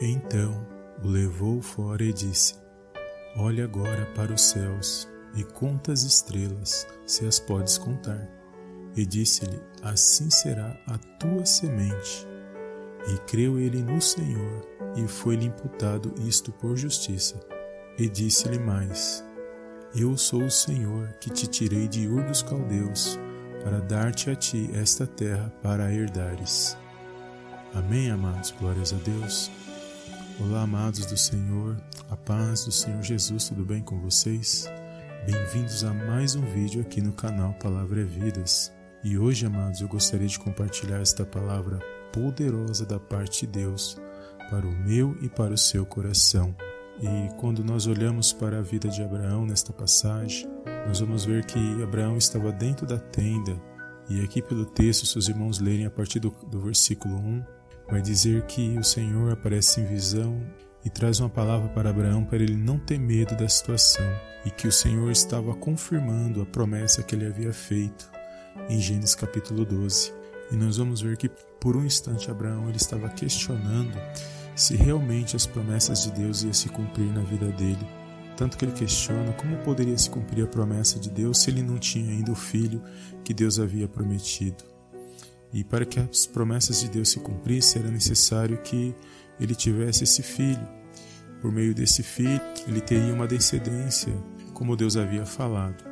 Então o levou fora e disse: Olha agora para os céus e conta as estrelas, se as podes contar. E disse-lhe: Assim será a tua semente. E creu ele no Senhor, e foi-lhe imputado isto por justiça. E disse-lhe mais: Eu sou o Senhor que te tirei de Ur dos Caldeus, para dar-te a ti esta terra para herdares. Amém, amados? Glórias a Deus. Olá, amados do Senhor, a paz do Senhor Jesus, tudo bem com vocês? Bem-vindos a mais um vídeo aqui no canal Palavra é Vidas. E hoje, amados, eu gostaria de compartilhar esta palavra poderosa da parte de Deus para o meu e para o seu coração. E quando nós olhamos para a vida de Abraão nesta passagem, nós vamos ver que Abraão estava dentro da tenda. E aqui pelo texto, se os irmãos lerem a partir do, do versículo 1, vai dizer que o Senhor aparece em visão e traz uma palavra para Abraão para ele não ter medo da situação e que o Senhor estava confirmando a promessa que ele havia feito em Gênesis capítulo 12. E nós vamos ver que por um instante Abraão ele estava questionando se realmente as promessas de Deus iam se cumprir na vida dele. Tanto que ele questiona como poderia se cumprir a promessa de Deus se ele não tinha ainda o filho que Deus havia prometido. E para que as promessas de Deus se cumprissem, era necessário que ele tivesse esse filho. Por meio desse filho, ele teria uma descendência, como Deus havia falado.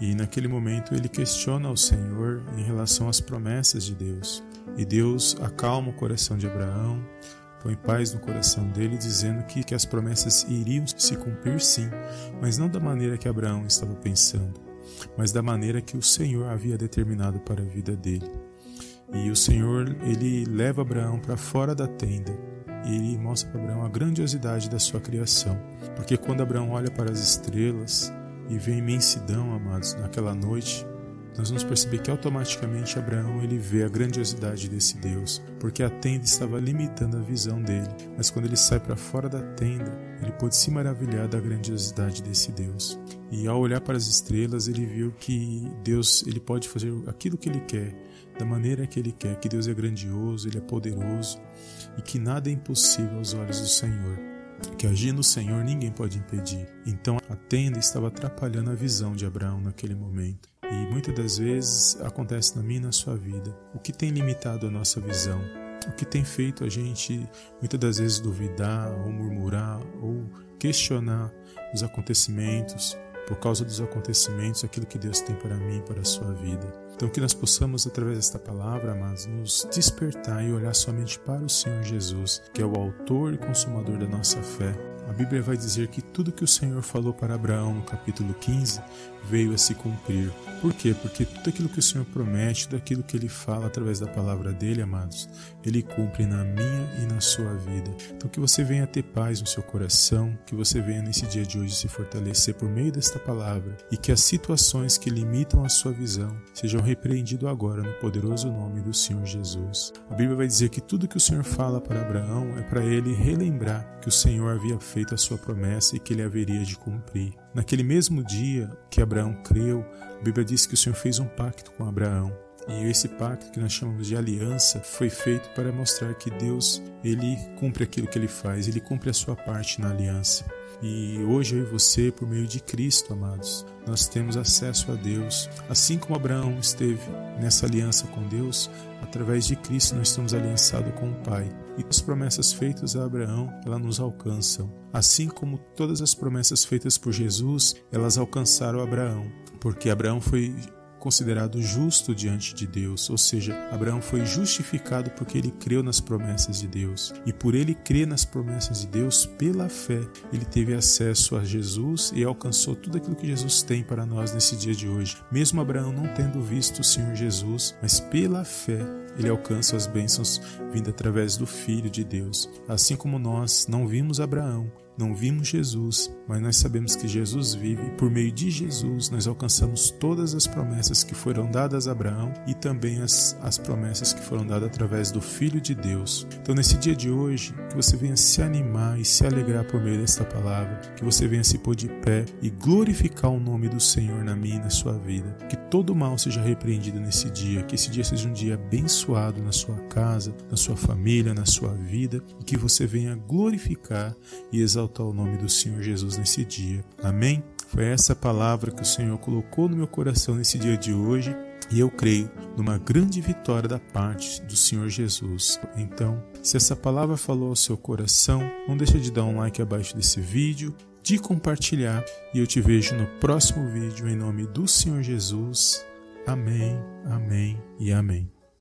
E naquele momento ele questiona ao Senhor em relação às promessas de Deus. E Deus acalma o coração de Abraão, põe paz no coração dele, dizendo que, que as promessas iriam se cumprir sim, mas não da maneira que Abraão estava pensando, mas da maneira que o Senhor havia determinado para a vida dele. E o Senhor, ele leva Abraão para fora da tenda e ele mostra para Abraão a grandiosidade da sua criação. Porque quando Abraão olha para as estrelas e vê a imensidão, amados, naquela noite, nós vamos perceber que automaticamente Abraão ele vê a grandiosidade desse Deus, porque a tenda estava limitando a visão dele, mas quando ele sai para fora da tenda, ele pôde se maravilhar da grandiosidade desse Deus. E ao olhar para as estrelas, ele viu que Deus ele pode fazer aquilo que ele quer, da maneira que ele quer, que Deus é grandioso, ele é poderoso e que nada é impossível aos olhos do Senhor. Que agir no Senhor ninguém pode impedir. Então a tenda estava atrapalhando a visão de Abraão naquele momento. E muitas das vezes acontece na minha e na sua vida. O que tem limitado a nossa visão? O que tem feito a gente muitas das vezes duvidar ou murmurar ou questionar os acontecimentos, por causa dos acontecimentos, aquilo que Deus tem para mim e para a sua vida. Então, que nós possamos, através desta palavra, amados, nos despertar e olhar somente para o Senhor Jesus, que é o autor e consumador da nossa fé. A Bíblia vai dizer que tudo que o Senhor falou para Abraão no capítulo 15 veio a se cumprir. Por quê? Porque tudo aquilo que o Senhor promete, tudo aquilo que Ele fala através da palavra dele, amados, Ele cumpre na minha e na sua vida. Então que você venha ter paz no seu coração, que você venha nesse dia de hoje se fortalecer por meio desta palavra e que as situações que limitam a sua visão sejam repreendidas agora no poderoso nome do Senhor Jesus. A Bíblia vai dizer que tudo que o Senhor fala para Abraão é para ele relembrar que o Senhor havia feito a sua promessa e que ele haveria de cumprir. Naquele mesmo dia que Abraão creu, a Bíblia diz que o Senhor fez um pacto com Abraão. E esse pacto que nós chamamos de aliança foi feito para mostrar que Deus, ele cumpre aquilo que ele faz, ele cumpre a sua parte na aliança. E hoje eu e você, por meio de Cristo, amados, nós temos acesso a Deus. Assim como Abraão esteve nessa aliança com Deus, através de Cristo nós estamos aliançados com o Pai. E as promessas feitas a Abraão, elas nos alcançam. Assim como todas as promessas feitas por Jesus, elas alcançaram Abraão, porque Abraão foi considerado justo diante de Deus, ou seja, Abraão foi justificado porque ele creu nas promessas de Deus. E por ele crer nas promessas de Deus, pela fé, ele teve acesso a Jesus e alcançou tudo aquilo que Jesus tem para nós nesse dia de hoje. Mesmo Abraão não tendo visto o Senhor Jesus, mas pela fé, ele alcança as bênçãos vindas através do Filho de Deus. Assim como nós não vimos Abraão, não vimos Jesus, mas nós sabemos que Jesus vive e por meio de Jesus nós alcançamos todas as promessas que foram dadas a Abraão e também as, as promessas que foram dadas através do Filho de Deus. Então, nesse dia de hoje, que você venha se animar e se alegrar por meio desta palavra, que você venha se pôr de pé e glorificar o nome do Senhor na minha e na sua vida. Que todo mal seja repreendido nesse dia, que esse dia seja um dia abençoado na sua casa, na sua família, na sua vida e que você venha glorificar e exaltar o nome do Senhor Jesus nesse dia. Amém? Foi essa palavra que o Senhor colocou no meu coração nesse dia de hoje e eu creio numa grande vitória da parte do Senhor Jesus. Então, se essa palavra falou ao seu coração, não deixe de dar um like abaixo desse vídeo, de compartilhar e eu te vejo no próximo vídeo em nome do Senhor Jesus. Amém, amém e amém.